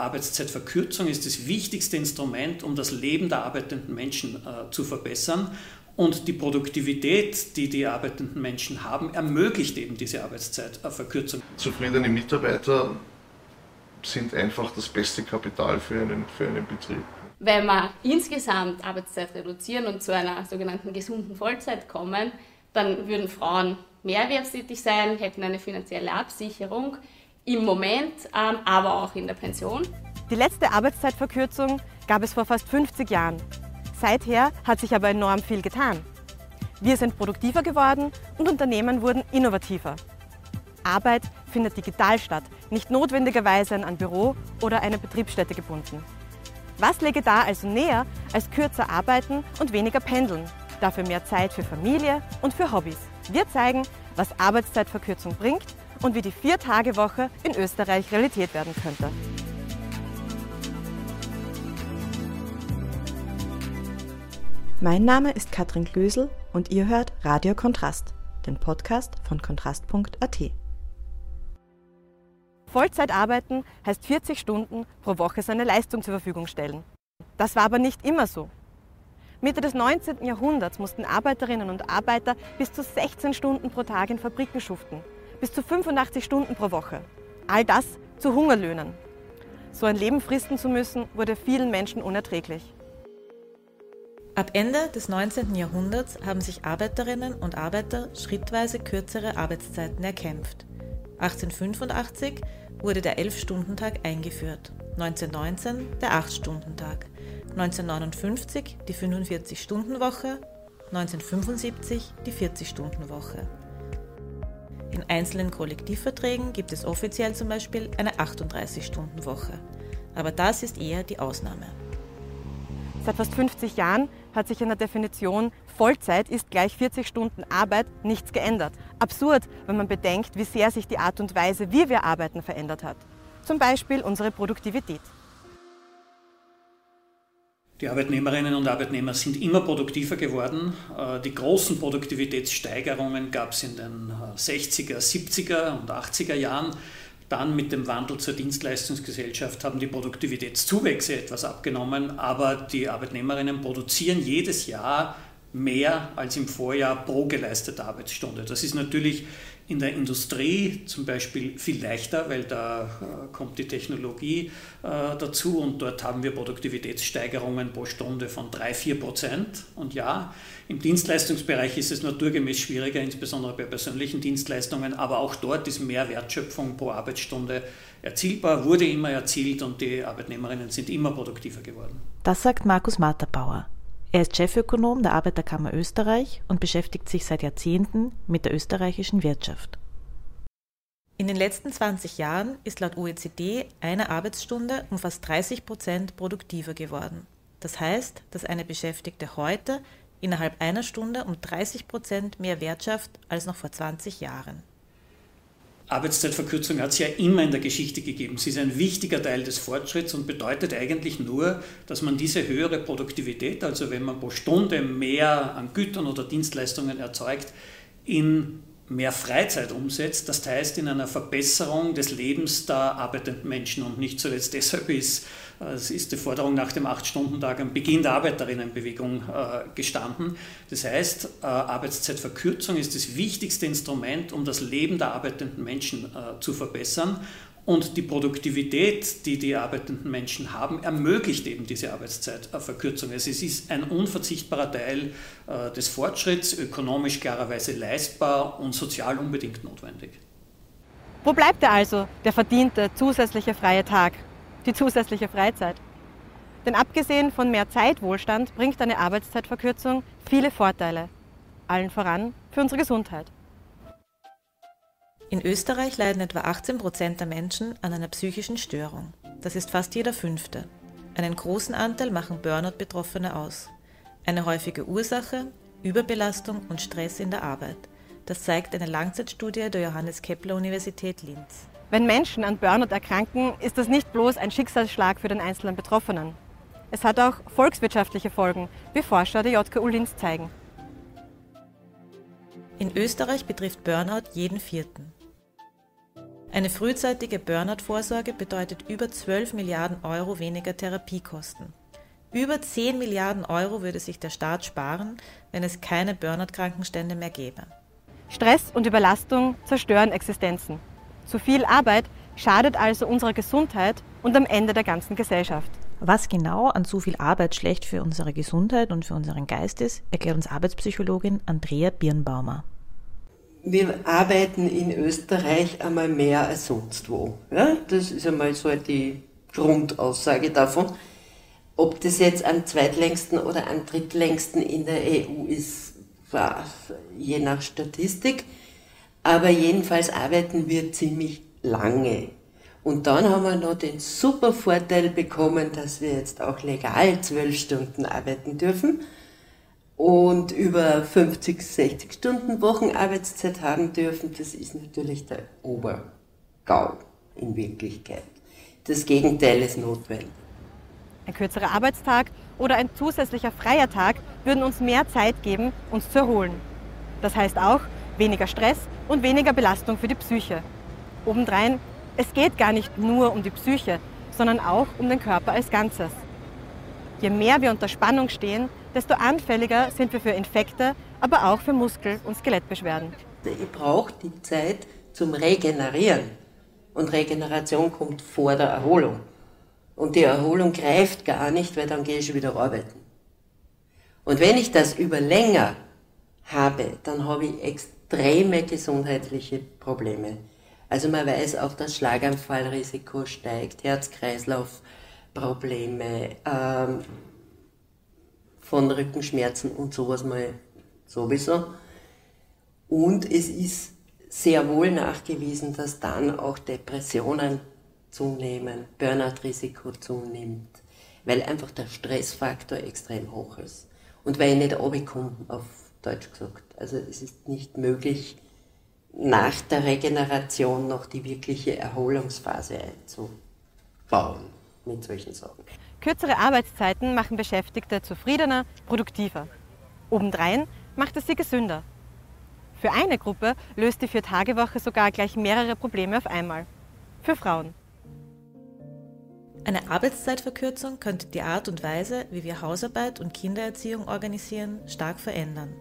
Arbeitszeitverkürzung ist das wichtigste Instrument, um das Leben der arbeitenden Menschen äh, zu verbessern. Und die Produktivität, die die arbeitenden Menschen haben, ermöglicht eben diese Arbeitszeitverkürzung. Zufriedene Mitarbeiter sind einfach das beste Kapital für einen, für einen Betrieb. Wenn wir insgesamt Arbeitszeit reduzieren und zu einer sogenannten gesunden Vollzeit kommen, dann würden Frauen mehr erwerbstätig sein, hätten eine finanzielle Absicherung im Moment, ähm, aber auch in der Pension. Die letzte Arbeitszeitverkürzung gab es vor fast 50 Jahren. Seither hat sich aber enorm viel getan. Wir sind produktiver geworden und Unternehmen wurden innovativer. Arbeit findet digital statt, nicht notwendigerweise an ein Büro oder eine Betriebsstätte gebunden. Was läge da also näher als kürzer arbeiten und weniger pendeln? Dafür mehr Zeit für Familie und für Hobbys. Wir zeigen, was Arbeitszeitverkürzung bringt und wie die Vier-Tage-Woche in Österreich Realität werden könnte. Mein Name ist Katrin Glösel und ihr hört Radio Kontrast, den Podcast von kontrast.at. Vollzeit arbeiten heißt 40 Stunden pro Woche seine Leistung zur Verfügung stellen. Das war aber nicht immer so. Mitte des 19. Jahrhunderts mussten Arbeiterinnen und Arbeiter bis zu 16 Stunden pro Tag in Fabriken schuften bis zu 85 Stunden pro Woche. All das zu Hungerlöhnen. So ein Leben fristen zu müssen, wurde vielen Menschen unerträglich. Ab Ende des 19. Jahrhunderts haben sich Arbeiterinnen und Arbeiter schrittweise kürzere Arbeitszeiten erkämpft. 1885 wurde der 11-Stunden-Tag eingeführt, 1919 der 8-Stunden-Tag, 1959 die 45-Stunden-Woche, 1975 die 40-Stunden-Woche. In einzelnen Kollektivverträgen gibt es offiziell zum Beispiel eine 38-Stunden-Woche. Aber das ist eher die Ausnahme. Seit fast 50 Jahren hat sich in der Definition Vollzeit ist gleich 40 Stunden Arbeit nichts geändert. Absurd, wenn man bedenkt, wie sehr sich die Art und Weise, wie wir arbeiten, verändert hat. Zum Beispiel unsere Produktivität. Die Arbeitnehmerinnen und Arbeitnehmer sind immer produktiver geworden. Äh, die großen Produktivitätssteigerungen gab es in den 60er, äh, 70er und 80er Jahren. Dann mit dem Wandel zur Dienstleistungsgesellschaft haben die Produktivitätszuwächse etwas abgenommen, aber die Arbeitnehmerinnen produzieren jedes Jahr mehr als im Vorjahr pro geleistete Arbeitsstunde. Das ist natürlich in der Industrie zum Beispiel viel leichter, weil da äh, kommt die Technologie äh, dazu und dort haben wir Produktivitätssteigerungen pro Stunde von 3-4 Prozent. Und ja, im Dienstleistungsbereich ist es naturgemäß schwieriger, insbesondere bei persönlichen Dienstleistungen, aber auch dort ist mehr Wertschöpfung pro Arbeitsstunde erzielbar, wurde immer erzielt und die Arbeitnehmerinnen sind immer produktiver geworden. Das sagt Markus Marterbauer. Er ist Chefökonom der Arbeiterkammer Österreich und beschäftigt sich seit Jahrzehnten mit der österreichischen Wirtschaft. In den letzten 20 Jahren ist laut OECD eine Arbeitsstunde um fast 30 Prozent produktiver geworden. Das heißt, dass eine Beschäftigte heute innerhalb einer Stunde um 30 Prozent mehr Wert schafft als noch vor 20 Jahren. Arbeitszeitverkürzung hat es ja immer in der Geschichte gegeben. Sie ist ein wichtiger Teil des Fortschritts und bedeutet eigentlich nur, dass man diese höhere Produktivität, also wenn man pro Stunde mehr an Gütern oder Dienstleistungen erzeugt, in mehr Freizeit umsetzt, das heißt in einer Verbesserung des Lebens der arbeitenden Menschen. Und nicht zuletzt deshalb ist, äh, es ist die Forderung nach dem Acht-Stunden-Tag am Beginn der Arbeiterinnenbewegung äh, gestanden. Das heißt, äh, Arbeitszeitverkürzung ist das wichtigste Instrument, um das Leben der arbeitenden Menschen zu verbessern. Und die Produktivität, die die arbeitenden Menschen haben, ermöglicht eben diese Arbeitszeitverkürzung. Also es ist ein unverzichtbarer Teil äh, des Fortschritts, ökonomisch klarerweise leistbar und sozial unbedingt notwendig. Wo bleibt er also, der verdiente zusätzliche freie Tag, die zusätzliche Freizeit? Denn abgesehen von mehr Zeitwohlstand bringt eine Arbeitszeitverkürzung viele Vorteile, allen voran für unsere Gesundheit. In Österreich leiden etwa 18 Prozent der Menschen an einer psychischen Störung. Das ist fast jeder fünfte. Einen großen Anteil machen Burnout-Betroffene aus. Eine häufige Ursache Überbelastung und Stress in der Arbeit. Das zeigt eine Langzeitstudie der Johannes Kepler Universität Linz. Wenn Menschen an Burnout erkranken, ist das nicht bloß ein Schicksalsschlag für den einzelnen Betroffenen. Es hat auch volkswirtschaftliche Folgen, wie Forscher der JKU Linz zeigen. In Österreich betrifft Burnout jeden Vierten. Eine frühzeitige Burnout-Vorsorge bedeutet über 12 Milliarden Euro weniger Therapiekosten. Über 10 Milliarden Euro würde sich der Staat sparen, wenn es keine Burnout-Krankenstände mehr gäbe. Stress und Überlastung zerstören Existenzen. Zu viel Arbeit schadet also unserer Gesundheit und am Ende der ganzen Gesellschaft. Was genau an zu viel Arbeit schlecht für unsere Gesundheit und für unseren Geist ist, erklärt uns Arbeitspsychologin Andrea Birnbaumer. Wir arbeiten in Österreich einmal mehr als sonst wo. Ja, das ist einmal so die Grundaussage davon. Ob das jetzt am zweitlängsten oder am drittlängsten in der EU ist, je nach Statistik. Aber jedenfalls arbeiten wir ziemlich lange. Und dann haben wir noch den super Vorteil bekommen, dass wir jetzt auch legal zwölf Stunden arbeiten dürfen und über 50, 60 Stunden Wochenarbeitszeit haben dürfen. Das ist natürlich der Obergau in Wirklichkeit. Das Gegenteil ist notwendig. Ein kürzerer Arbeitstag oder ein zusätzlicher freier Tag würden uns mehr Zeit geben, uns zu erholen. Das heißt auch weniger Stress und weniger Belastung für die Psyche. Obendrein es geht gar nicht nur um die Psyche, sondern auch um den Körper als Ganzes. Je mehr wir unter Spannung stehen, desto anfälliger sind wir für Infekte, aber auch für Muskel- und Skelettbeschwerden. Ich brauche die Zeit zum Regenerieren. Und Regeneration kommt vor der Erholung. Und die Erholung greift gar nicht, weil dann gehe ich wieder arbeiten. Und wenn ich das über länger habe, dann habe ich extreme gesundheitliche Probleme. Also man weiß auch, dass Schlaganfallrisiko steigt, Herz-Kreislauf-Probleme, ähm, von Rückenschmerzen und sowas mal sowieso. Und es ist sehr wohl nachgewiesen, dass dann auch Depressionen zunehmen, Burnout-Risiko zunimmt, weil einfach der Stressfaktor extrem hoch ist. Und weil ich nicht runterkomme, auf Deutsch gesagt. Also es ist nicht möglich, nach der Regeneration noch die wirkliche Erholungsphase einzubauen mit solchen Sachen. Kürzere Arbeitszeiten machen Beschäftigte zufriedener, produktiver. Obendrein macht es sie gesünder. Für eine Gruppe löst die Vier-Tage-Woche sogar gleich mehrere Probleme auf einmal. Für Frauen. Eine Arbeitszeitverkürzung könnte die Art und Weise, wie wir Hausarbeit und Kindererziehung organisieren, stark verändern.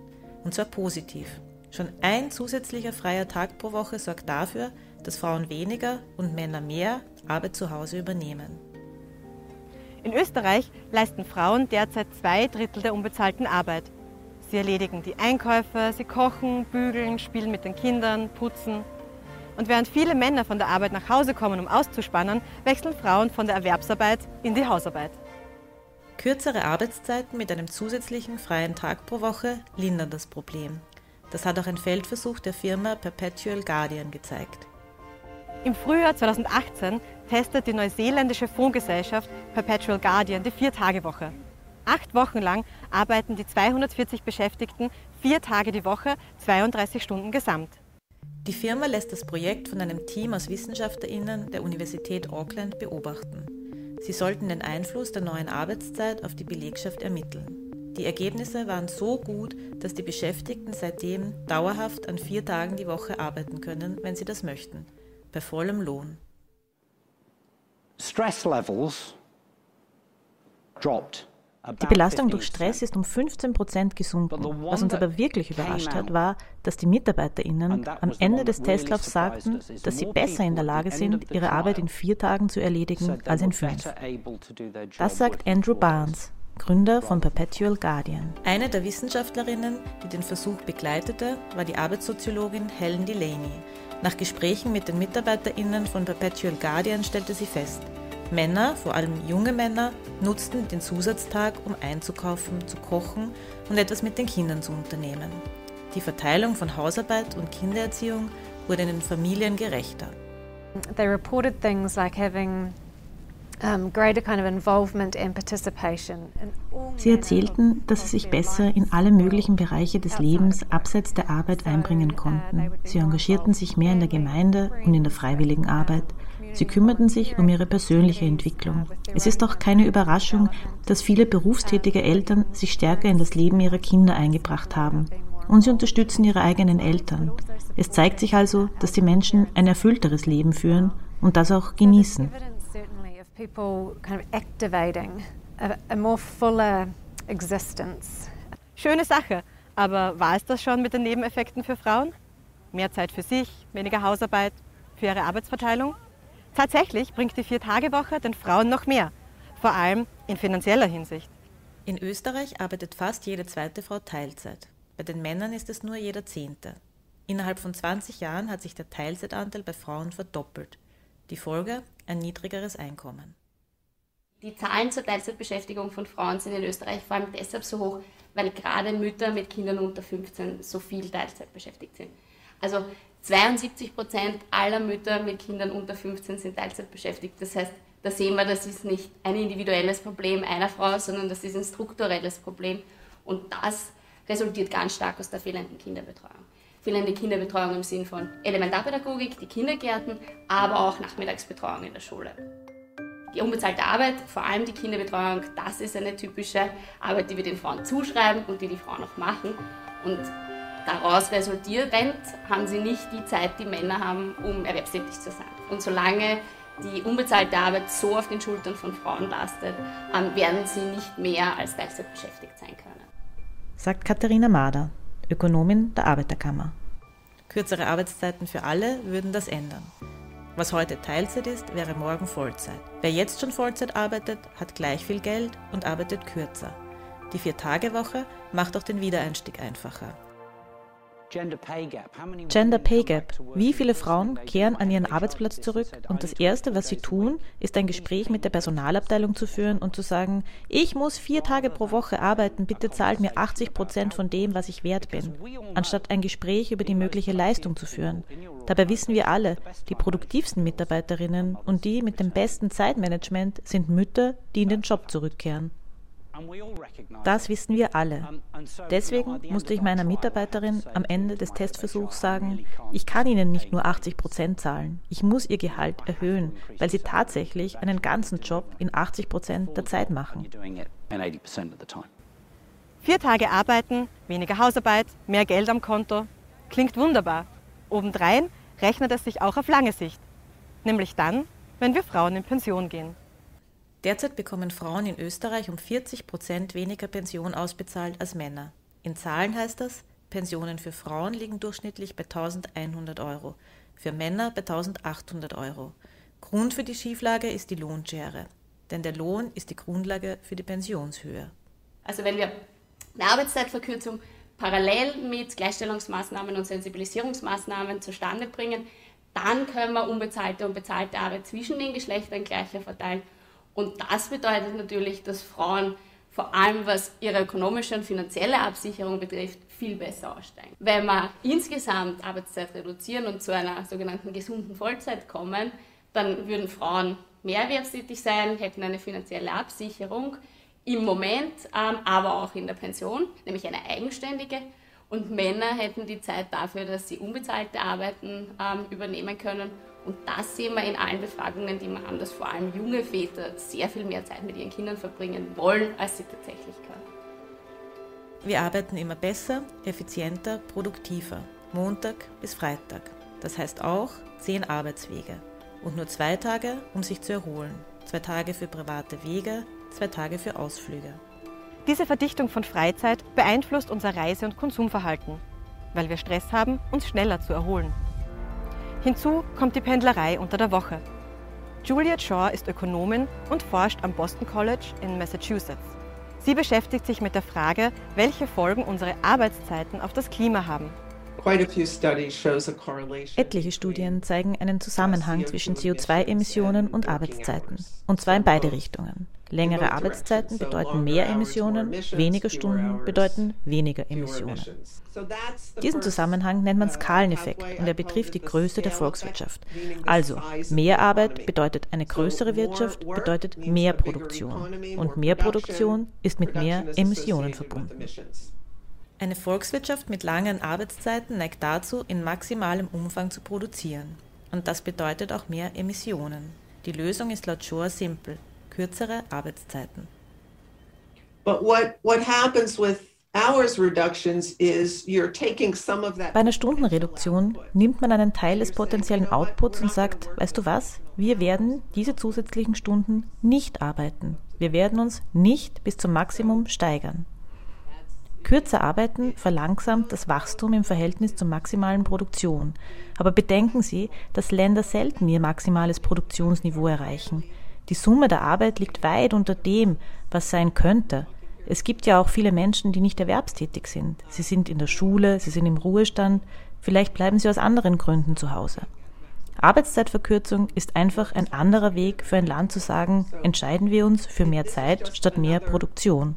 Und zwar positiv. Schon ein zusätzlicher freier Tag pro Woche sorgt dafür, dass Frauen weniger und Männer mehr Arbeit zu Hause übernehmen. In Österreich leisten Frauen derzeit zwei Drittel der unbezahlten Arbeit. Sie erledigen die Einkäufe, sie kochen, bügeln, spielen mit den Kindern, putzen. Und während viele Männer von der Arbeit nach Hause kommen, um auszuspannen, wechseln Frauen von der Erwerbsarbeit in die Hausarbeit. Kürzere Arbeitszeiten mit einem zusätzlichen freien Tag pro Woche lindern das Problem. Das hat auch ein Feldversuch der Firma Perpetual Guardian gezeigt. Im Frühjahr 2018 testet die neuseeländische Fondsgesellschaft Perpetual Guardian die Vier-Tage-Woche. Acht Wochen lang arbeiten die 240 Beschäftigten vier Tage die Woche, 32 Stunden gesamt. Die Firma lässt das Projekt von einem Team aus WissenschaftlerInnen der Universität Auckland beobachten. Sie sollten den Einfluss der neuen Arbeitszeit auf die Belegschaft ermitteln. Die Ergebnisse waren so gut, dass die Beschäftigten seitdem dauerhaft an vier Tagen die Woche arbeiten können, wenn sie das möchten, bei vollem Lohn. Stress levels dropped die Belastung durch Stress ist um 15 Prozent gesunken. Was uns aber wirklich überrascht hat, war, dass die MitarbeiterInnen am Ende des Testlaufs sagten, dass sie besser in der Lage sind, ihre Arbeit in vier Tagen zu erledigen als in fünf. Das sagt Andrew Barnes, Gründer von Perpetual Guardian. Eine der Wissenschaftlerinnen, die den Versuch begleitete, war die Arbeitssoziologin Helen Delaney. Nach Gesprächen mit den MitarbeiterInnen von Perpetual Guardian stellte sie fest, Männer, vor allem junge Männer, nutzten den Zusatztag, um einzukaufen, zu kochen und etwas mit den Kindern zu unternehmen. Die Verteilung von Hausarbeit und Kindererziehung wurde in den Familien gerechter. They reported things like having Sie erzählten, dass sie sich besser in alle möglichen Bereiche des Lebens abseits der Arbeit einbringen konnten. Sie engagierten sich mehr in der Gemeinde und in der freiwilligen Arbeit. Sie kümmerten sich um ihre persönliche Entwicklung. Es ist auch keine Überraschung, dass viele berufstätige Eltern sich stärker in das Leben ihrer Kinder eingebracht haben. und sie unterstützen ihre eigenen Eltern. Es zeigt sich also, dass die Menschen ein erfüllteres Leben führen und das auch genießen. Schöne Sache, aber war es das schon mit den Nebeneffekten für Frauen? Mehr Zeit für sich, weniger Hausarbeit, für ihre Arbeitsverteilung? Tatsächlich bringt die Vier-Tage-Woche den Frauen noch mehr, vor allem in finanzieller Hinsicht. In Österreich arbeitet fast jede zweite Frau Teilzeit. Bei den Männern ist es nur jeder Zehnte. Innerhalb von 20 Jahren hat sich der Teilzeitanteil bei Frauen verdoppelt. Die Folge ein niedrigeres Einkommen. Die Zahlen zur Teilzeitbeschäftigung von Frauen sind in Österreich vor allem deshalb so hoch, weil gerade Mütter mit Kindern unter 15 so viel Teilzeit beschäftigt sind. Also 72 Prozent aller Mütter mit Kindern unter 15 sind Teilzeit beschäftigt. Das heißt, da sehen wir, das ist nicht ein individuelles Problem einer Frau, sondern das ist ein strukturelles Problem. Und das resultiert ganz stark aus der fehlenden Kinderbetreuung. Fehlende Kinderbetreuung im Sinn von Elementarpädagogik, die Kindergärten, aber auch Nachmittagsbetreuung in der Schule. Die unbezahlte Arbeit, vor allem die Kinderbetreuung, das ist eine typische Arbeit, die wir den Frauen zuschreiben und die die Frauen auch machen. Und daraus resultierend haben sie nicht die Zeit, die Männer haben, um erwerbstätig zu sein. Und solange die unbezahlte Arbeit so auf den Schultern von Frauen lastet, ähm, werden sie nicht mehr als Teilzeit beschäftigt sein können. Sagt Katharina Mader, Ökonomin der Arbeiterkammer. Kürzere Arbeitszeiten für alle würden das ändern. Was heute Teilzeit ist, wäre morgen Vollzeit. Wer jetzt schon Vollzeit arbeitet, hat gleich viel Geld und arbeitet kürzer. Die Vier-Tage-Woche macht auch den Wiedereinstieg einfacher. Gender Pay Gap. Wie viele Frauen kehren an ihren Arbeitsplatz zurück und das Erste, was sie tun, ist ein Gespräch mit der Personalabteilung zu führen und zu sagen, ich muss vier Tage pro Woche arbeiten, bitte zahlt mir 80 Prozent von dem, was ich wert bin, anstatt ein Gespräch über die mögliche Leistung zu führen. Dabei wissen wir alle, die produktivsten Mitarbeiterinnen und die mit dem besten Zeitmanagement sind Mütter, die in den Job zurückkehren. Das wissen wir alle. Deswegen musste ich meiner Mitarbeiterin am Ende des Testversuchs sagen, ich kann Ihnen nicht nur 80 Prozent zahlen, ich muss Ihr Gehalt erhöhen, weil Sie tatsächlich einen ganzen Job in 80 Prozent der Zeit machen. Vier Tage arbeiten, weniger Hausarbeit, mehr Geld am Konto. Klingt wunderbar. Obendrein rechnet es sich auch auf lange Sicht. Nämlich dann, wenn wir Frauen in Pension gehen. Derzeit bekommen Frauen in Österreich um 40 Prozent weniger Pension ausbezahlt als Männer. In Zahlen heißt das, Pensionen für Frauen liegen durchschnittlich bei 1100 Euro, für Männer bei 1800 Euro. Grund für die Schieflage ist die Lohnschere, denn der Lohn ist die Grundlage für die Pensionshöhe. Also wenn wir eine Arbeitszeitverkürzung parallel mit Gleichstellungsmaßnahmen und Sensibilisierungsmaßnahmen zustande bringen, dann können wir unbezahlte und bezahlte Arbeit zwischen den Geschlechtern gleicher verteilen und das bedeutet natürlich, dass Frauen vor allem was ihre ökonomische und finanzielle Absicherung betrifft, viel besser aussteigen. Wenn wir insgesamt Arbeitszeit reduzieren und zu einer sogenannten gesunden Vollzeit kommen, dann würden Frauen mehr erwerbstätig sein, hätten eine finanzielle Absicherung im Moment, ähm, aber auch in der Pension, nämlich eine eigenständige. Und Männer hätten die Zeit dafür, dass sie unbezahlte Arbeiten ähm, übernehmen können und das sehen wir in allen Befragungen, die wir haben, dass vor allem junge Väter sehr viel mehr Zeit mit ihren Kindern verbringen wollen, als sie tatsächlich können. Wir arbeiten immer besser, effizienter, produktiver, Montag bis Freitag. Das heißt auch zehn Arbeitswege und nur zwei Tage, um sich zu erholen. Zwei Tage für private Wege, zwei Tage für Ausflüge. Diese Verdichtung von Freizeit beeinflusst unser Reise- und Konsumverhalten, weil wir Stress haben, uns schneller zu erholen. Hinzu kommt die Pendlerei unter der Woche. Juliet Shaw ist Ökonomin und forscht am Boston College in Massachusetts. Sie beschäftigt sich mit der Frage, welche Folgen unsere Arbeitszeiten auf das Klima haben. Etliche Studien zeigen einen Zusammenhang zwischen CO2-Emissionen und Arbeitszeiten, und zwar in beide Richtungen. Längere Arbeitszeiten bedeuten mehr Emissionen, weniger Stunden bedeuten weniger Emissionen. Diesen Zusammenhang nennt man Skaleneffekt und er betrifft die Größe der Volkswirtschaft. Also, mehr Arbeit bedeutet eine größere Wirtschaft, bedeutet mehr Produktion. Und mehr Produktion ist mit mehr Emissionen verbunden. Eine Volkswirtschaft mit langen Arbeitszeiten neigt dazu, in maximalem Umfang zu produzieren. Und das bedeutet auch mehr Emissionen. Die Lösung ist laut Shore simpel kürzere Arbeitszeiten. But what, what happens with Bei einer Stundenreduktion nimmt man einen Teil des potenziellen Outputs und sagt, weißt du was, wir werden diese zusätzlichen Stunden nicht arbeiten. Wir werden uns nicht bis zum Maximum steigern. Kürzer arbeiten verlangsamt das Wachstum im Verhältnis zur maximalen Produktion. Aber bedenken Sie, dass Länder selten ihr maximales Produktionsniveau erreichen. Die Summe der Arbeit liegt weit unter dem, was sein könnte. Es gibt ja auch viele Menschen, die nicht erwerbstätig sind. Sie sind in der Schule, sie sind im Ruhestand, vielleicht bleiben sie aus anderen Gründen zu Hause. Arbeitszeitverkürzung ist einfach ein anderer Weg für ein Land zu sagen, entscheiden wir uns für mehr Zeit statt mehr Produktion.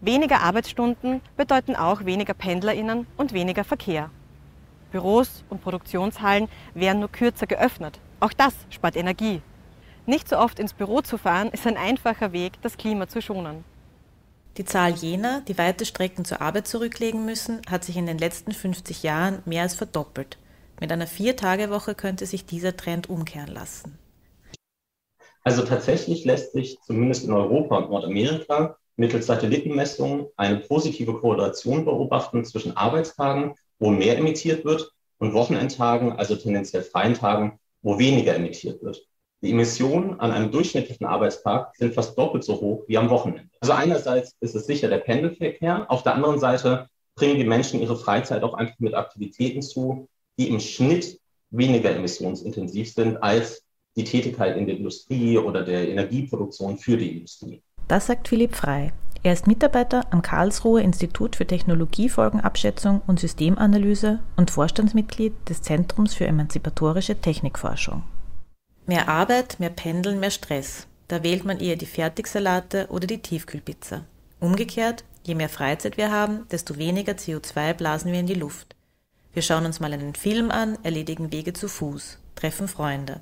Weniger Arbeitsstunden bedeuten auch weniger Pendlerinnen und weniger Verkehr. Büros und Produktionshallen werden nur kürzer geöffnet. Auch das spart Energie. Nicht so oft ins Büro zu fahren, ist ein einfacher Weg, das Klima zu schonen. Die Zahl jener, die weite Strecken zur Arbeit zurücklegen müssen, hat sich in den letzten 50 Jahren mehr als verdoppelt. Mit einer Vier-Tage-Woche könnte sich dieser Trend umkehren lassen. Also tatsächlich lässt sich zumindest in Europa und Nordamerika mittels Satellitenmessungen eine positive Korrelation beobachten zwischen Arbeitstagen, wo mehr emittiert wird, und Wochenendtagen, also tendenziell freien Tagen, wo weniger emittiert wird. Die Emissionen an einem durchschnittlichen Arbeitstag sind fast doppelt so hoch wie am Wochenende. Also einerseits ist es sicher der Pendelverkehr, auf der anderen Seite bringen die Menschen ihre Freizeit auch einfach mit Aktivitäten zu, die im Schnitt weniger emissionsintensiv sind als die Tätigkeit in der Industrie oder der Energieproduktion für die Industrie. Das sagt Philipp Frei. Er ist Mitarbeiter am Karlsruher Institut für Technologiefolgenabschätzung und Systemanalyse und Vorstandsmitglied des Zentrums für emanzipatorische Technikforschung. Mehr Arbeit, mehr Pendeln, mehr Stress. Da wählt man eher die Fertigsalate oder die Tiefkühlpizza. Umgekehrt, je mehr Freizeit wir haben, desto weniger CO2 blasen wir in die Luft. Wir schauen uns mal einen Film an, erledigen Wege zu Fuß, treffen Freunde.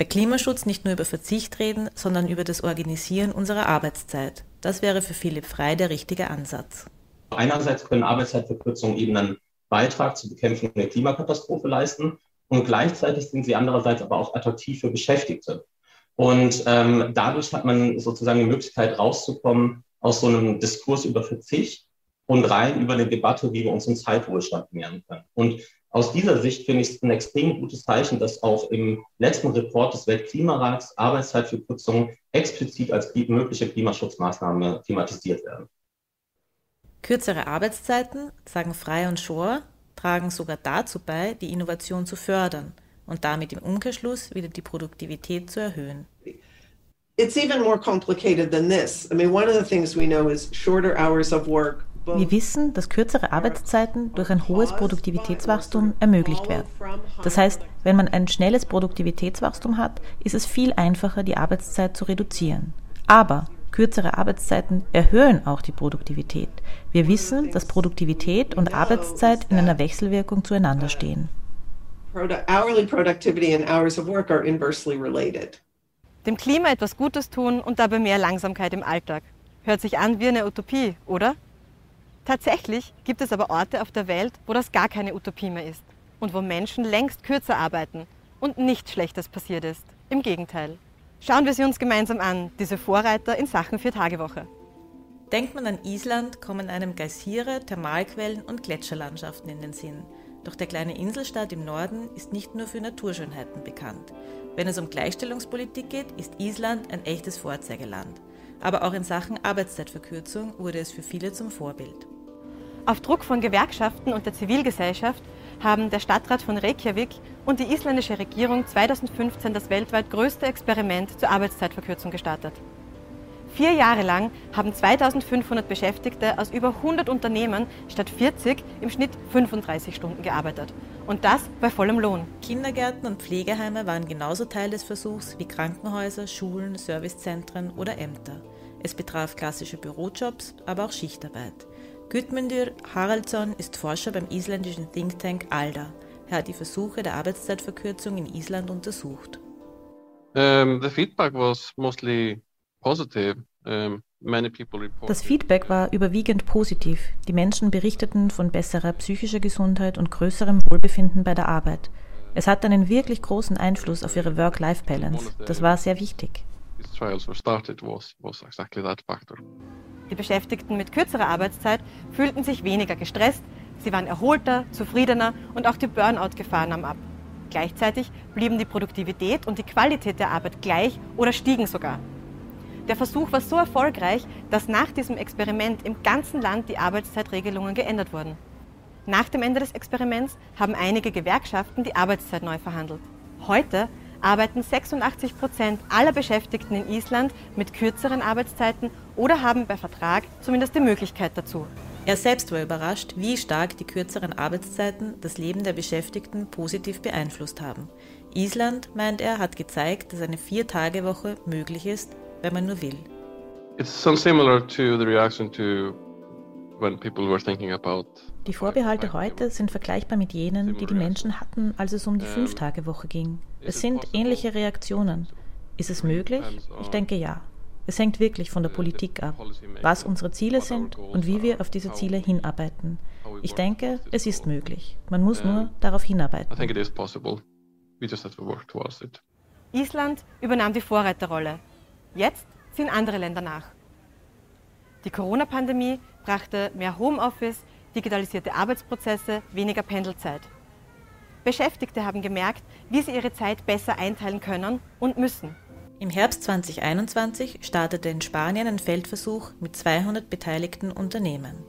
Bei Klimaschutz nicht nur über Verzicht reden, sondern über das Organisieren unserer Arbeitszeit. Das wäre für Philipp Frei der richtige Ansatz. Einerseits können Arbeitszeitverkürzungen eben einen Beitrag zur Bekämpfung der Klimakatastrophe leisten und gleichzeitig sind sie andererseits aber auch attraktiv für Beschäftigte. Und ähm, dadurch hat man sozusagen die Möglichkeit rauszukommen aus so einem Diskurs über Verzicht und rein über eine Debatte, wie wir uns im Zeitwohlstand nähern können. Und aus dieser Sicht finde ich es ein extrem gutes Zeichen, dass auch im letzten Report des Weltklimarats Arbeitszeitverkürzungen explizit als mögliche Klimaschutzmaßnahme thematisiert werden. Kürzere Arbeitszeiten, sagen Frey und Shore, tragen sogar dazu bei, die Innovation zu fördern und damit im Umkehrschluss wieder die Produktivität zu erhöhen. It's even more complicated than this. I mean, one of the things we know is shorter hours of work wir wissen, dass kürzere Arbeitszeiten durch ein hohes Produktivitätswachstum ermöglicht werden. Das heißt, wenn man ein schnelles Produktivitätswachstum hat, ist es viel einfacher, die Arbeitszeit zu reduzieren. Aber Kürzere Arbeitszeiten erhöhen auch die Produktivität. Wir wissen, dass Produktivität und Arbeitszeit in einer Wechselwirkung zueinander stehen. Dem Klima etwas Gutes tun und dabei mehr Langsamkeit im Alltag. Hört sich an wie eine Utopie, oder? Tatsächlich gibt es aber Orte auf der Welt, wo das gar keine Utopie mehr ist und wo Menschen längst kürzer arbeiten und nichts Schlechtes passiert ist. Im Gegenteil. Schauen wir sie uns gemeinsam an, diese Vorreiter in Sachen Vier-Tage-Woche. Denkt man an Island, kommen einem Geysire, Thermalquellen und Gletscherlandschaften in den Sinn. Doch der kleine Inselstaat im Norden ist nicht nur für Naturschönheiten bekannt. Wenn es um Gleichstellungspolitik geht, ist Island ein echtes Vorzeigeland. Aber auch in Sachen Arbeitszeitverkürzung wurde es für viele zum Vorbild. Auf Druck von Gewerkschaften und der Zivilgesellschaft haben der Stadtrat von Reykjavik und die isländische Regierung 2015 das weltweit größte Experiment zur Arbeitszeitverkürzung gestartet. Vier Jahre lang haben 2500 Beschäftigte aus über 100 Unternehmen statt 40 im Schnitt 35 Stunden gearbeitet. Und das bei vollem Lohn. Kindergärten und Pflegeheime waren genauso Teil des Versuchs wie Krankenhäuser, Schulen, Servicezentren oder Ämter. Es betraf klassische Bürojobs, aber auch Schichtarbeit. Gudmundur Haraldsson ist Forscher beim isländischen Think Tank ALDA. Er hat die Versuche der Arbeitszeitverkürzung in Island untersucht. Um, the feedback was mostly positive. Um, das Feedback war überwiegend positiv. Die Menschen berichteten von besserer psychischer Gesundheit und größerem Wohlbefinden bei der Arbeit. Es hat einen wirklich großen Einfluss auf ihre Work-Life-Balance. Das war sehr wichtig. Die Beschäftigten mit kürzerer Arbeitszeit fühlten sich weniger gestresst, sie waren erholter, zufriedener und auch die Burnout-Gefahr nahm ab. Gleichzeitig blieben die Produktivität und die Qualität der Arbeit gleich oder stiegen sogar. Der Versuch war so erfolgreich, dass nach diesem Experiment im ganzen Land die Arbeitszeitregelungen geändert wurden. Nach dem Ende des Experiments haben einige Gewerkschaften die Arbeitszeit neu verhandelt. Heute arbeiten 86 Prozent aller Beschäftigten in Island mit kürzeren Arbeitszeiten oder haben bei Vertrag zumindest die Möglichkeit dazu. Er selbst war überrascht, wie stark die kürzeren Arbeitszeiten das Leben der Beschäftigten positiv beeinflusst haben. Island, meint er, hat gezeigt, dass eine Vier-Tage-Woche möglich ist, wenn man nur will. It's so similar to the reaction to when people were thinking about die Vorbehalte heute sind vergleichbar mit jenen, die die Menschen hatten, als es um die Fünf-Tage-Woche ging. Es sind ähnliche Reaktionen. Ist es möglich? Ich denke ja. Es hängt wirklich von der Politik ab, was unsere Ziele sind und wie wir auf diese Ziele hinarbeiten. Ich denke, es ist möglich. Man muss nur darauf hinarbeiten. Island übernahm die Vorreiterrolle. Jetzt ziehen andere Länder nach. Die Corona-Pandemie brachte mehr Homeoffice, digitalisierte Arbeitsprozesse, weniger Pendelzeit. Beschäftigte haben gemerkt, wie sie ihre Zeit besser einteilen können und müssen. Im Herbst 2021 startete in Spanien ein Feldversuch mit 200 beteiligten Unternehmen.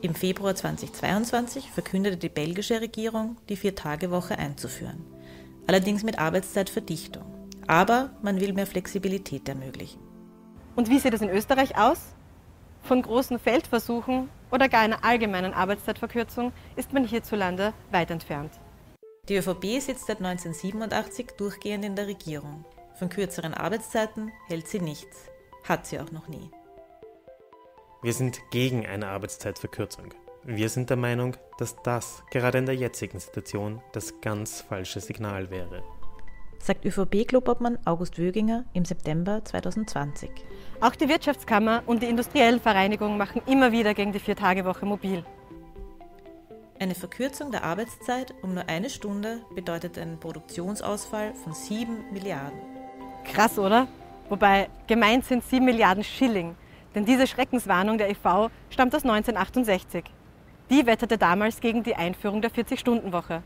Im Februar 2022 verkündete die belgische Regierung, die Vier-Tage-Woche einzuführen. Allerdings mit Arbeitszeitverdichtung. Aber man will mehr Flexibilität ermöglichen. Und wie sieht es in Österreich aus? Von großen Feldversuchen oder gar einer allgemeinen Arbeitszeitverkürzung ist man hierzulande weit entfernt. Die ÖVP sitzt seit 1987 durchgehend in der Regierung. Von kürzeren Arbeitszeiten hält sie nichts. Hat sie auch noch nie. Wir sind gegen eine Arbeitszeitverkürzung. Wir sind der Meinung, dass das gerade in der jetzigen Situation das ganz falsche Signal wäre sagt ÖVP-Klubobmann August Wöginger im September 2020. Auch die Wirtschaftskammer und die industriellen Vereinigungen machen immer wieder gegen die Vier-Tage-Woche mobil. Eine Verkürzung der Arbeitszeit um nur eine Stunde bedeutet einen Produktionsausfall von 7 Milliarden. Krass, oder? Wobei gemeint sind 7 Milliarden Schilling. Denn diese Schreckenswarnung der EV stammt aus 1968. Die wetterte damals gegen die Einführung der 40-Stunden-Woche.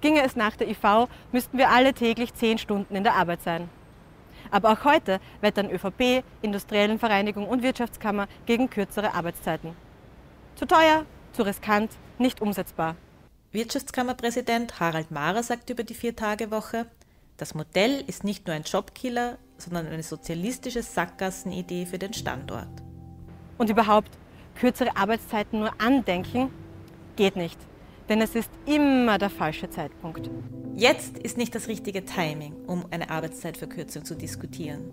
Ginge es nach der IV, müssten wir alle täglich zehn Stunden in der Arbeit sein. Aber auch heute wettern ÖVP, Industriellen Vereinigung und Wirtschaftskammer gegen kürzere Arbeitszeiten. Zu teuer, zu riskant, nicht umsetzbar. Wirtschaftskammerpräsident Harald Mahrer sagt über die Vier-Tage-Woche, das Modell ist nicht nur ein Jobkiller, sondern eine sozialistische Sackgassenidee für den Standort. Und überhaupt, kürzere Arbeitszeiten nur andenken, geht nicht denn es ist immer der falsche Zeitpunkt. Jetzt ist nicht das richtige Timing, um eine Arbeitszeitverkürzung zu diskutieren.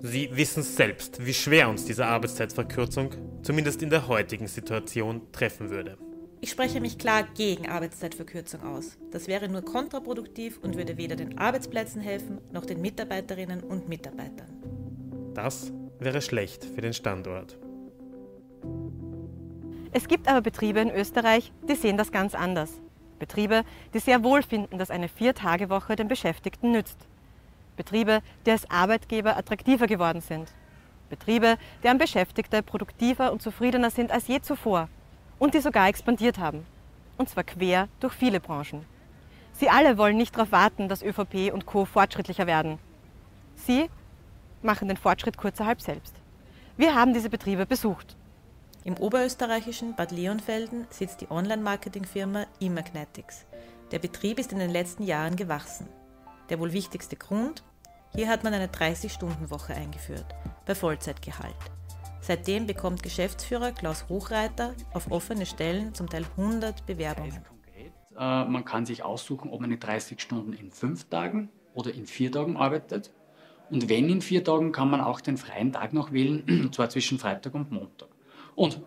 Sie wissen selbst, wie schwer uns diese Arbeitszeitverkürzung, zumindest in der heutigen Situation, treffen würde. Ich spreche mich klar gegen Arbeitszeitverkürzung aus. Das wäre nur kontraproduktiv und würde weder den Arbeitsplätzen helfen noch den Mitarbeiterinnen und Mitarbeitern. Das wäre schlecht für den Standort. Es gibt aber Betriebe in Österreich, die sehen das ganz anders. Betriebe, die sehr wohl finden, dass eine Vier-Tage-Woche den Beschäftigten nützt. Betriebe, die als Arbeitgeber attraktiver geworden sind. Betriebe, deren Beschäftigte produktiver und zufriedener sind als je zuvor und die sogar expandiert haben. Und zwar quer durch viele Branchen. Sie alle wollen nicht darauf warten, dass ÖVP und Co. fortschrittlicher werden. Sie machen den Fortschritt kurzerhalb selbst. Wir haben diese Betriebe besucht im oberösterreichischen Bad Leonfelden sitzt die Online-Marketing-Firma Immagnetics. Der Betrieb ist in den letzten Jahren gewachsen. Der wohl wichtigste Grund? Hier hat man eine 30-Stunden-Woche eingeführt, bei Vollzeitgehalt. Seitdem bekommt Geschäftsführer Klaus Hochreiter auf offene Stellen zum Teil 100 Bewerbungen. Äh, man kann sich aussuchen, ob man in 30 Stunden in fünf Tagen oder in vier Tagen arbeitet. Und wenn in vier Tagen, kann man auch den freien Tag noch wählen, und zwar zwischen Freitag und Montag. Und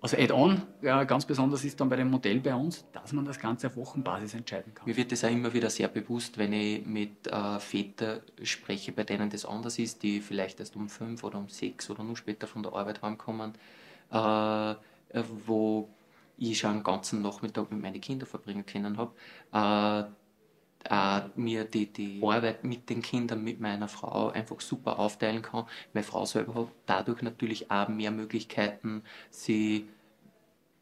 also Add-on, ja, ganz besonders ist dann bei dem Modell bei uns, dass man das Ganze auf Wochenbasis entscheiden kann. Mir wird das auch immer wieder sehr bewusst, wenn ich mit äh, Vätern spreche, bei denen das anders ist, die vielleicht erst um fünf oder um sechs oder nur später von der Arbeit heimkommen, äh, wo ich schon einen ganzen Nachmittag mit meinen Kindern verbringen können habe. Äh, mir die, die Arbeit mit den Kindern, mit meiner Frau einfach super aufteilen kann. Meine Frau selber hat dadurch natürlich auch mehr Möglichkeiten, sie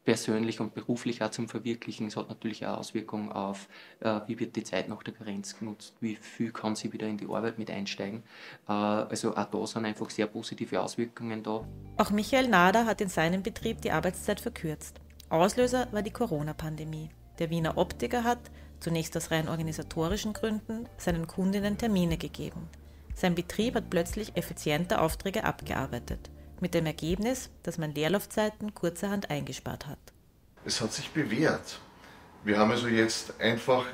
persönlich und beruflich auch zum Verwirklichen. Es hat natürlich auch Auswirkungen auf, äh, wie wird die Zeit nach der Karenz genutzt, wie viel kann sie wieder in die Arbeit mit einsteigen. Äh, also auch da sind einfach sehr positive Auswirkungen da. Auch Michael Nader hat in seinem Betrieb die Arbeitszeit verkürzt. Auslöser war die Corona-Pandemie. Der Wiener Optiker hat, zunächst aus rein organisatorischen Gründen, seinen Kundinnen Termine gegeben. Sein Betrieb hat plötzlich effiziente Aufträge abgearbeitet mit dem Ergebnis, dass man Leerlaufzeiten kurzerhand eingespart hat. Es hat sich bewährt. Wir haben also jetzt einfach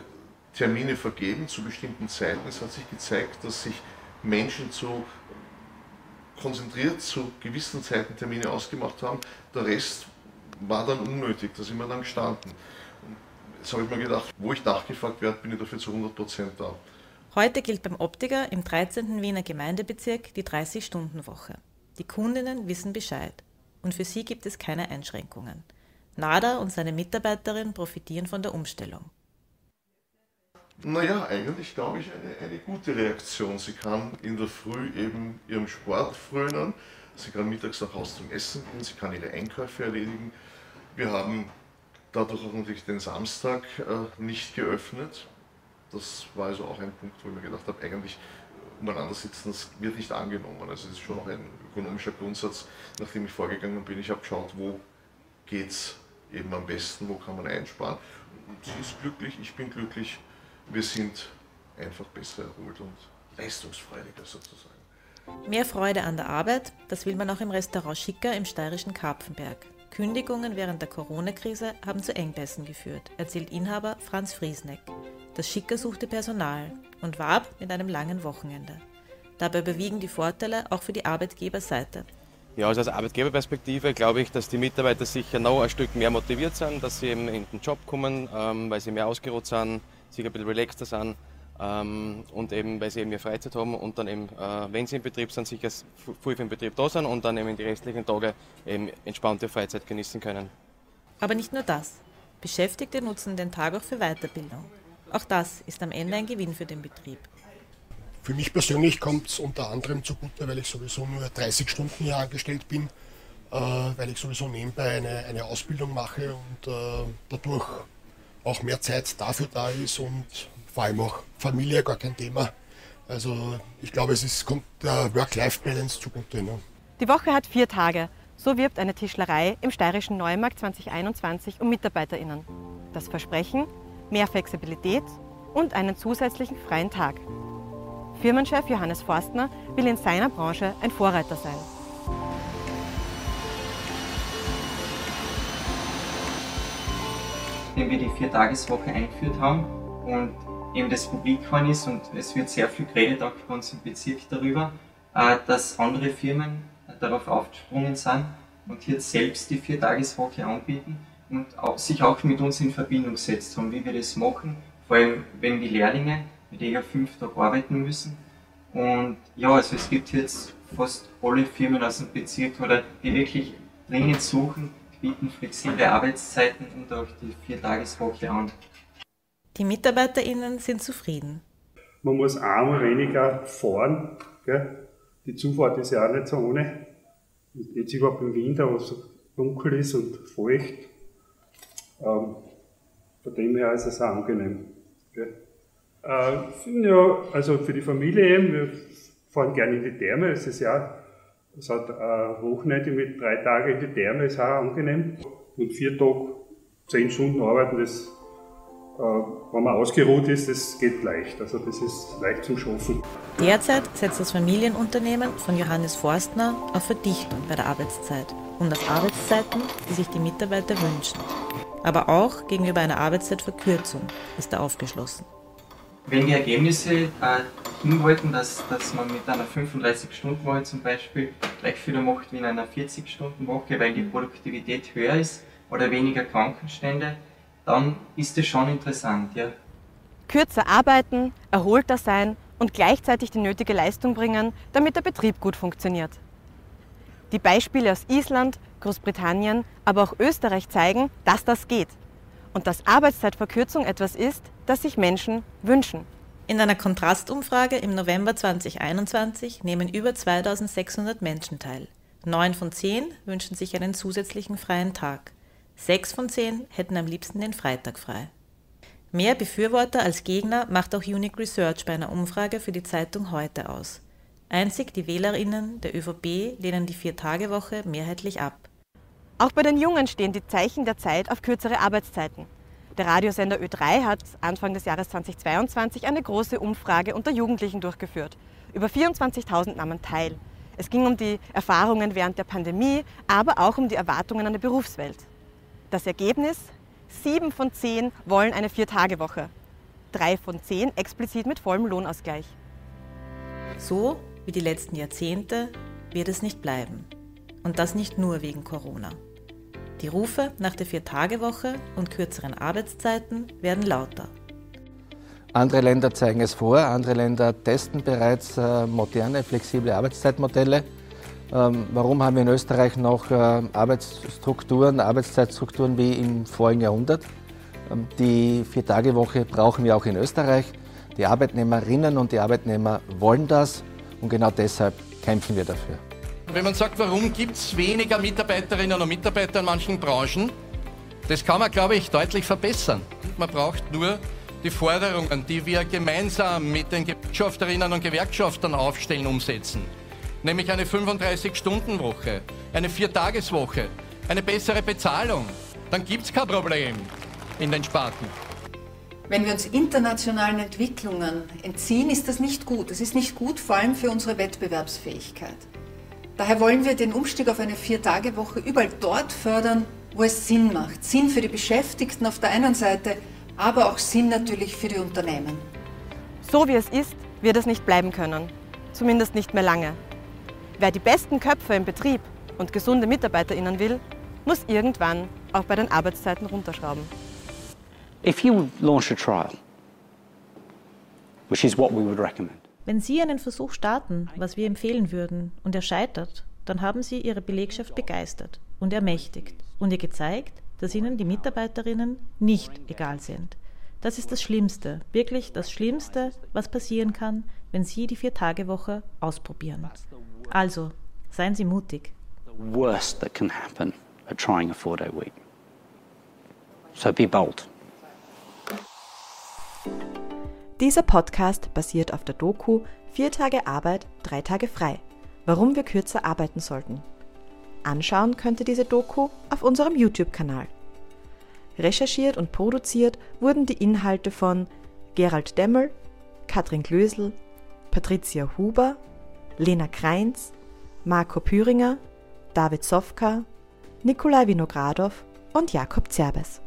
Termine vergeben zu bestimmten Zeiten. Es hat sich gezeigt, dass sich Menschen zu konzentriert zu gewissen Zeiten Termine ausgemacht haben. Der Rest war dann unnötig, da sind wir dann gestanden. Jetzt habe ich mir gedacht, wo ich nachgefragt werde, bin ich dafür zu 100% da. Heute gilt beim Optiker im 13. Wiener Gemeindebezirk die 30-Stunden-Woche. Die Kundinnen wissen Bescheid und für sie gibt es keine Einschränkungen. Nada und seine Mitarbeiterin profitieren von der Umstellung. Naja, eigentlich glaube ich eine, eine gute Reaktion. Sie kann in der Früh eben ihrem Sport frönen, sie kann mittags nach Hause zum Essen gehen, sie kann ihre Einkäufe erledigen. Wir haben dadurch auch natürlich den Samstag äh, nicht geöffnet. Das war also auch ein Punkt, wo ich mir gedacht habe, eigentlich umeinander sitzen, das wird nicht angenommen. Also es ist schon auch ein ökonomischer Grundsatz, nachdem ich vorgegangen bin. Ich habe geschaut, wo geht es eben am besten, wo kann man einsparen. Und sie ist glücklich, ich bin glücklich, wir sind einfach besser erholt und leistungsfreudiger sozusagen. Mehr Freude an der Arbeit, das will man auch im Restaurant Schicker im steirischen Karpfenberg. Kündigungen während der Corona-Krise haben zu Engpässen geführt, erzählt Inhaber Franz Friesneck. Das Schicker suchte Personal und warb mit einem langen Wochenende. Dabei überwiegen die Vorteile auch für die Arbeitgeberseite. Ja, also aus Arbeitgeberperspektive glaube ich, dass die Mitarbeiter sicher noch ein Stück mehr motiviert sind, dass sie eben in den Job kommen, ähm, weil sie mehr ausgeruht sind, sich ein bisschen relaxter sind ähm, und eben, weil sie eben mehr Freizeit haben und dann eben, äh, wenn sie im Betrieb sind, sicher früh im Betrieb da sind und dann eben die restlichen Tage eben entspannte Freizeit genießen können. Aber nicht nur das. Beschäftigte nutzen den Tag auch für Weiterbildung. Auch das ist am Ende ein Gewinn für den Betrieb. Für mich persönlich kommt es unter anderem zugute, weil ich sowieso nur 30 Stunden hier angestellt bin, äh, weil ich sowieso nebenbei eine, eine Ausbildung mache und äh, dadurch auch mehr Zeit dafür da ist und vor allem auch Familie gar kein Thema. Also ich glaube, es ist, kommt der Work-Life-Balance zugute. Ne? Die Woche hat vier Tage. So wirbt eine Tischlerei im steirischen Neumarkt 2021 um MitarbeiterInnen. Das Versprechen, mehr Flexibilität und einen zusätzlichen freien Tag. Firmenchef Johannes Forstner will in seiner Branche ein Vorreiter sein. Wenn wir die Viertageswoche eingeführt haben und eben das publik geworden ist und es wird sehr viel geredet, auch bei uns im Bezirk darüber, äh, dass andere Firmen darauf aufgesprungen sind und jetzt selbst die Viertageswoche anbieten und auch, sich auch mit uns in Verbindung gesetzt haben, wie wir das machen, vor allem wenn die Lehrlinge mit eher fünf Tage arbeiten müssen. Und ja, also es gibt jetzt fast alle Firmen aus dem Bezirk, oder die wirklich dringend suchen, bieten flexible Arbeitszeiten und auch die Viertageswoche an. Die MitarbeiterInnen sind zufrieden. Man muss einmal weniger fahren. Gell? Die Zufahrt ist ja auch nicht so ohne. Jetzt überhaupt im Winter, wo es so dunkel ist und feucht. Ähm, von dem her ist es auch angenehm. Äh, ja, also für die Familie eben, wir fahren gerne in die Therme, es ist ja, es hat ein Wochenende mit drei Tagen in die Therme, ist auch angenehm. Und vier Tage, zehn Stunden arbeiten, das, äh, wenn man ausgeruht ist, das geht leicht. Also das ist leicht zum Schaffen. Derzeit setzt das Familienunternehmen von Johannes Forstner auf Verdichtung bei der Arbeitszeit und auf Arbeitszeiten, die sich die Mitarbeiter wünschen aber auch gegenüber einer Arbeitszeitverkürzung ist er aufgeschlossen. Wenn die Ergebnisse äh, hinwollten, dass, dass man mit einer 35-Stunden-Woche zum Beispiel gleich viel macht wie in einer 40-Stunden-Woche, weil die Produktivität höher ist oder weniger Krankenstände, dann ist das schon interessant. Ja. Kürzer arbeiten, erholter sein und gleichzeitig die nötige Leistung bringen, damit der Betrieb gut funktioniert. Die Beispiele aus Island, Großbritannien, aber auch Österreich zeigen, dass das geht und dass Arbeitszeitverkürzung etwas ist, das sich Menschen wünschen. In einer Kontrastumfrage im November 2021 nehmen über 2600 Menschen teil. Neun von zehn wünschen sich einen zusätzlichen freien Tag. Sechs von zehn hätten am liebsten den Freitag frei. Mehr Befürworter als Gegner macht auch Unique Research bei einer Umfrage für die Zeitung heute aus. Einzig die Wählerinnen der ÖVP lehnen die Vier-Tage-Woche mehrheitlich ab. Auch bei den Jungen stehen die Zeichen der Zeit auf kürzere Arbeitszeiten. Der Radiosender Ö3 hat Anfang des Jahres 2022 eine große Umfrage unter Jugendlichen durchgeführt. Über 24.000 nahmen teil. Es ging um die Erfahrungen während der Pandemie, aber auch um die Erwartungen an die Berufswelt. Das Ergebnis? Sieben von zehn wollen eine Vier-Tage-Woche. Drei von zehn explizit mit vollem Lohnausgleich. So wie die letzten Jahrzehnte wird es nicht bleiben. Und das nicht nur wegen Corona. Die Rufe nach der Vier-Tage-Woche und kürzeren Arbeitszeiten werden lauter. Andere Länder zeigen es vor, andere Länder testen bereits äh, moderne, flexible Arbeitszeitmodelle. Ähm, warum haben wir in Österreich noch äh, Arbeitsstrukturen, Arbeitszeitstrukturen wie im vorigen Jahrhundert? Ähm, die Vier-Tage-Woche brauchen wir auch in Österreich. Die Arbeitnehmerinnen und die Arbeitnehmer wollen das und genau deshalb kämpfen wir dafür. Wenn man sagt, warum gibt es weniger Mitarbeiterinnen und Mitarbeiter in manchen Branchen, das kann man, glaube ich, deutlich verbessern. Man braucht nur die Forderungen, die wir gemeinsam mit den Gewerkschafterinnen und Gewerkschaftern aufstellen, umsetzen. Nämlich eine 35-Stunden-Woche, eine Viertageswoche, eine bessere Bezahlung. Dann gibt es kein Problem in den Sparten. Wenn wir uns internationalen Entwicklungen entziehen, ist das nicht gut. Es ist nicht gut, vor allem für unsere Wettbewerbsfähigkeit. Daher wollen wir den Umstieg auf eine Vier-Tage-Woche überall dort fördern, wo es Sinn macht. Sinn für die Beschäftigten auf der einen Seite, aber auch Sinn natürlich für die Unternehmen. So wie es ist, wird es nicht bleiben können. Zumindest nicht mehr lange. Wer die besten Köpfe im Betrieb und gesunde MitarbeiterInnen will, muss irgendwann auch bei den Arbeitszeiten runterschrauben. If you launch a trial, which is what we would recommend, wenn Sie einen Versuch starten, was wir empfehlen würden, und er scheitert, dann haben Sie Ihre Belegschaft begeistert und ermächtigt und ihr gezeigt, dass Ihnen die Mitarbeiterinnen nicht egal sind. Das ist das Schlimmste, wirklich das Schlimmste, was passieren kann, wenn Sie die Vier-Tage-Woche ausprobieren. Also, seien Sie mutig. The worst that can happen at trying a four-day week. So be bold. Dieser Podcast basiert auf der Doku Vier Tage Arbeit, drei Tage frei. Warum wir kürzer arbeiten sollten. Anschauen könnt ihr diese Doku auf unserem YouTube-Kanal. Recherchiert und produziert wurden die Inhalte von Gerald Demmel, Katrin Glösel, Patricia Huber, Lena Kreins, Marco Püringer, David Sofka, Nikolai Vinogradov und Jakob Zerbes.